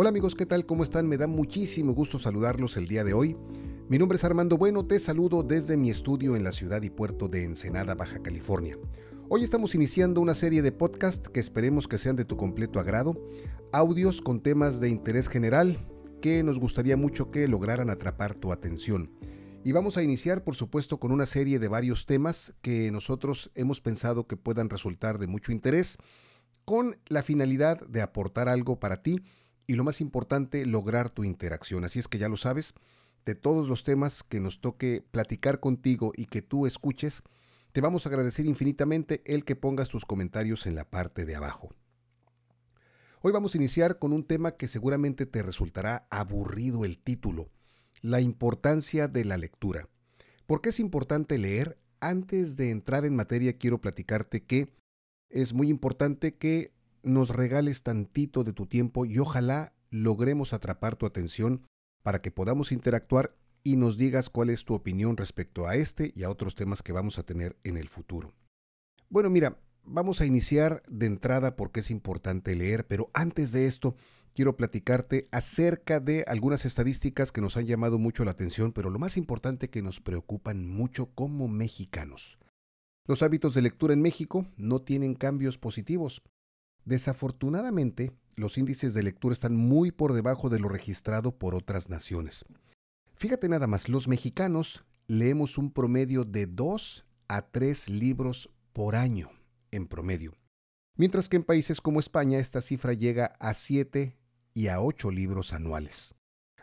Hola amigos, ¿qué tal? ¿Cómo están? Me da muchísimo gusto saludarlos el día de hoy. Mi nombre es Armando Bueno, te saludo desde mi estudio en la ciudad y puerto de Ensenada, Baja California. Hoy estamos iniciando una serie de podcast que esperemos que sean de tu completo agrado, audios con temas de interés general que nos gustaría mucho que lograran atrapar tu atención. Y vamos a iniciar, por supuesto, con una serie de varios temas que nosotros hemos pensado que puedan resultar de mucho interés, con la finalidad de aportar algo para ti y lo más importante, lograr tu interacción. Así es que ya lo sabes, de todos los temas que nos toque platicar contigo y que tú escuches, te vamos a agradecer infinitamente el que pongas tus comentarios en la parte de abajo. Hoy vamos a iniciar con un tema que seguramente te resultará aburrido el título, la importancia de la lectura. ¿Por qué es importante leer? Antes de entrar en materia quiero platicarte que es muy importante que nos regales tantito de tu tiempo y ojalá logremos atrapar tu atención para que podamos interactuar y nos digas cuál es tu opinión respecto a este y a otros temas que vamos a tener en el futuro. Bueno, mira, vamos a iniciar de entrada porque es importante leer, pero antes de esto quiero platicarte acerca de algunas estadísticas que nos han llamado mucho la atención, pero lo más importante que nos preocupan mucho como mexicanos. Los hábitos de lectura en México no tienen cambios positivos. Desafortunadamente, los índices de lectura están muy por debajo de lo registrado por otras naciones. Fíjate nada más, los mexicanos leemos un promedio de 2 a 3 libros por año, en promedio. Mientras que en países como España esta cifra llega a 7 y a 8 libros anuales.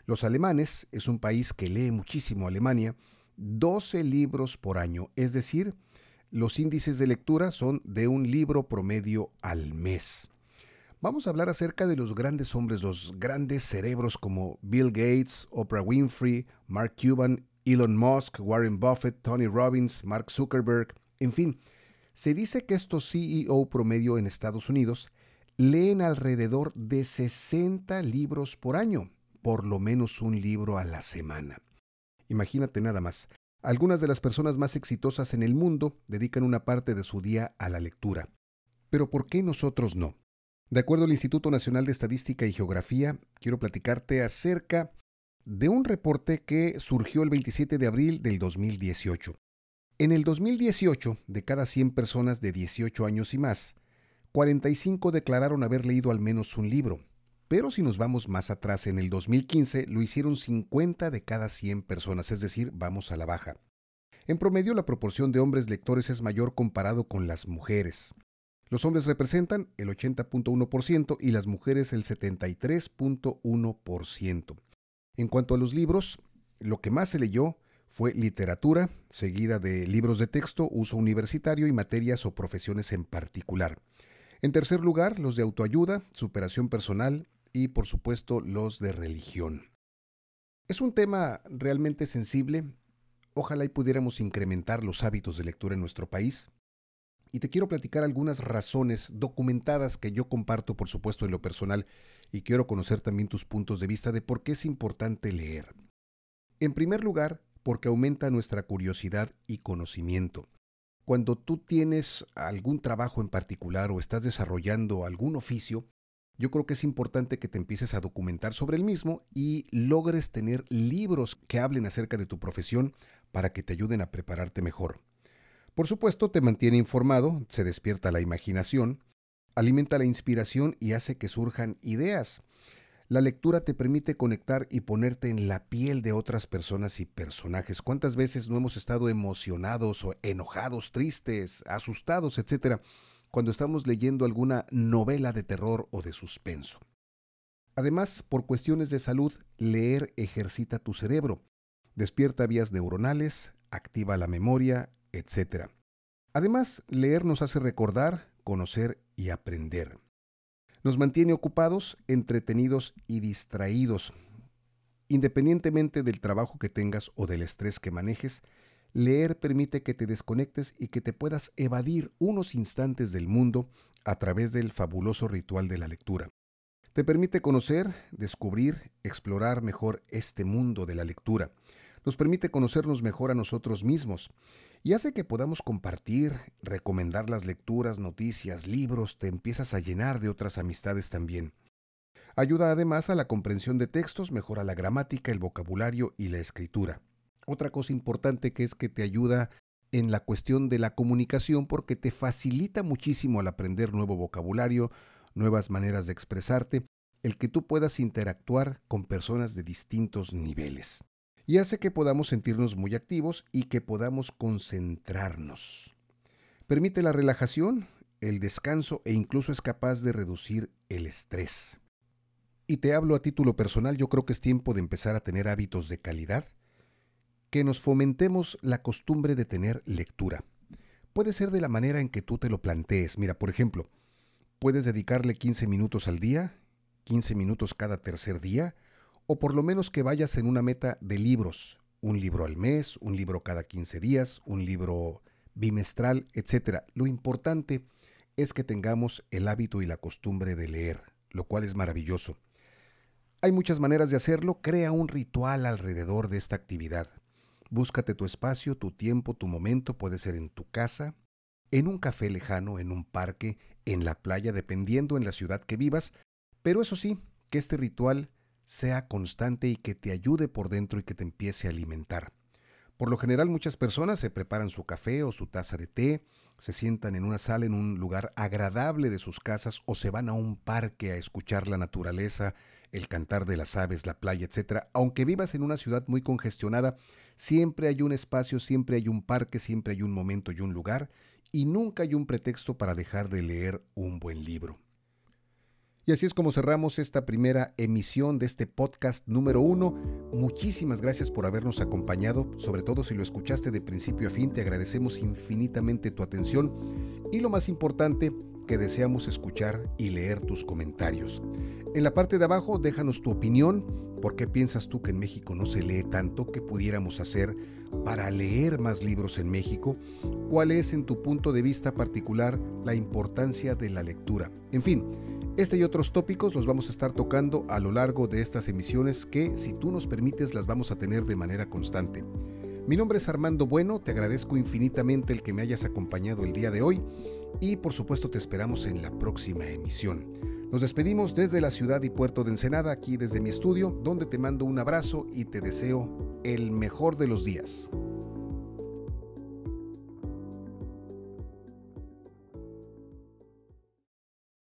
Los alemanes es un país que lee muchísimo Alemania, 12 libros por año, es decir, los índices de lectura son de un libro promedio al mes. Vamos a hablar acerca de los grandes hombres, los grandes cerebros como Bill Gates, Oprah Winfrey, Mark Cuban, Elon Musk, Warren Buffett, Tony Robbins, Mark Zuckerberg, en fin. Se dice que estos CEO promedio en Estados Unidos leen alrededor de 60 libros por año, por lo menos un libro a la semana. Imagínate nada más, algunas de las personas más exitosas en el mundo dedican una parte de su día a la lectura. Pero ¿por qué nosotros no? De acuerdo al Instituto Nacional de Estadística y Geografía, quiero platicarte acerca de un reporte que surgió el 27 de abril del 2018. En el 2018, de cada 100 personas de 18 años y más, 45 declararon haber leído al menos un libro, pero si nos vamos más atrás, en el 2015 lo hicieron 50 de cada 100 personas, es decir, vamos a la baja. En promedio, la proporción de hombres lectores es mayor comparado con las mujeres. Los hombres representan el 80.1% y las mujeres el 73.1%. En cuanto a los libros, lo que más se leyó fue literatura, seguida de libros de texto, uso universitario y materias o profesiones en particular. En tercer lugar, los de autoayuda, superación personal, y por supuesto los de religión. Es un tema realmente sensible. Ojalá y pudiéramos incrementar los hábitos de lectura en nuestro país. Y te quiero platicar algunas razones documentadas que yo comparto, por supuesto, en lo personal, y quiero conocer también tus puntos de vista de por qué es importante leer. En primer lugar, porque aumenta nuestra curiosidad y conocimiento. Cuando tú tienes algún trabajo en particular o estás desarrollando algún oficio, yo creo que es importante que te empieces a documentar sobre el mismo y logres tener libros que hablen acerca de tu profesión para que te ayuden a prepararte mejor. Por supuesto, te mantiene informado, se despierta la imaginación, alimenta la inspiración y hace que surjan ideas. La lectura te permite conectar y ponerte en la piel de otras personas y personajes. ¿Cuántas veces no hemos estado emocionados o enojados, tristes, asustados, etcétera? Cuando estamos leyendo alguna novela de terror o de suspenso. Además, por cuestiones de salud, leer ejercita tu cerebro, despierta vías neuronales, activa la memoria, etc. Además, leer nos hace recordar, conocer y aprender. Nos mantiene ocupados, entretenidos y distraídos. Independientemente del trabajo que tengas o del estrés que manejes, Leer permite que te desconectes y que te puedas evadir unos instantes del mundo a través del fabuloso ritual de la lectura. Te permite conocer, descubrir, explorar mejor este mundo de la lectura. Nos permite conocernos mejor a nosotros mismos y hace que podamos compartir, recomendar las lecturas, noticias, libros, te empiezas a llenar de otras amistades también. Ayuda además a la comprensión de textos, mejora la gramática, el vocabulario y la escritura. Otra cosa importante que es que te ayuda en la cuestión de la comunicación porque te facilita muchísimo al aprender nuevo vocabulario, nuevas maneras de expresarte, el que tú puedas interactuar con personas de distintos niveles. Y hace que podamos sentirnos muy activos y que podamos concentrarnos. Permite la relajación, el descanso e incluso es capaz de reducir el estrés. Y te hablo a título personal, yo creo que es tiempo de empezar a tener hábitos de calidad, que nos fomentemos la costumbre de tener lectura. Puede ser de la manera en que tú te lo plantees. Mira, por ejemplo, puedes dedicarle 15 minutos al día, 15 minutos cada tercer día, o por lo menos que vayas en una meta de libros, un libro al mes, un libro cada 15 días, un libro bimestral, etc. Lo importante es que tengamos el hábito y la costumbre de leer, lo cual es maravilloso. Hay muchas maneras de hacerlo, crea un ritual alrededor de esta actividad. Búscate tu espacio, tu tiempo, tu momento, puede ser en tu casa, en un café lejano, en un parque, en la playa, dependiendo en la ciudad que vivas, pero eso sí, que este ritual sea constante y que te ayude por dentro y que te empiece a alimentar. Por lo general muchas personas se preparan su café o su taza de té, se sientan en una sala en un lugar agradable de sus casas o se van a un parque a escuchar la naturaleza, el cantar de las aves, la playa, etc. Aunque vivas en una ciudad muy congestionada, siempre hay un espacio, siempre hay un parque, siempre hay un momento y un lugar, y nunca hay un pretexto para dejar de leer un buen libro. Y así es como cerramos esta primera emisión de este podcast número uno. Muchísimas gracias por habernos acompañado, sobre todo si lo escuchaste de principio a fin, te agradecemos infinitamente tu atención y lo más importante, que deseamos escuchar y leer tus comentarios. En la parte de abajo déjanos tu opinión, ¿por qué piensas tú que en México no se lee tanto? ¿Qué pudiéramos hacer para leer más libros en México? ¿Cuál es en tu punto de vista particular la importancia de la lectura? En fin, este y otros tópicos los vamos a estar tocando a lo largo de estas emisiones que, si tú nos permites, las vamos a tener de manera constante. Mi nombre es Armando Bueno, te agradezco infinitamente el que me hayas acompañado el día de hoy y por supuesto te esperamos en la próxima emisión. Nos despedimos desde la ciudad y puerto de Ensenada, aquí desde mi estudio, donde te mando un abrazo y te deseo el mejor de los días.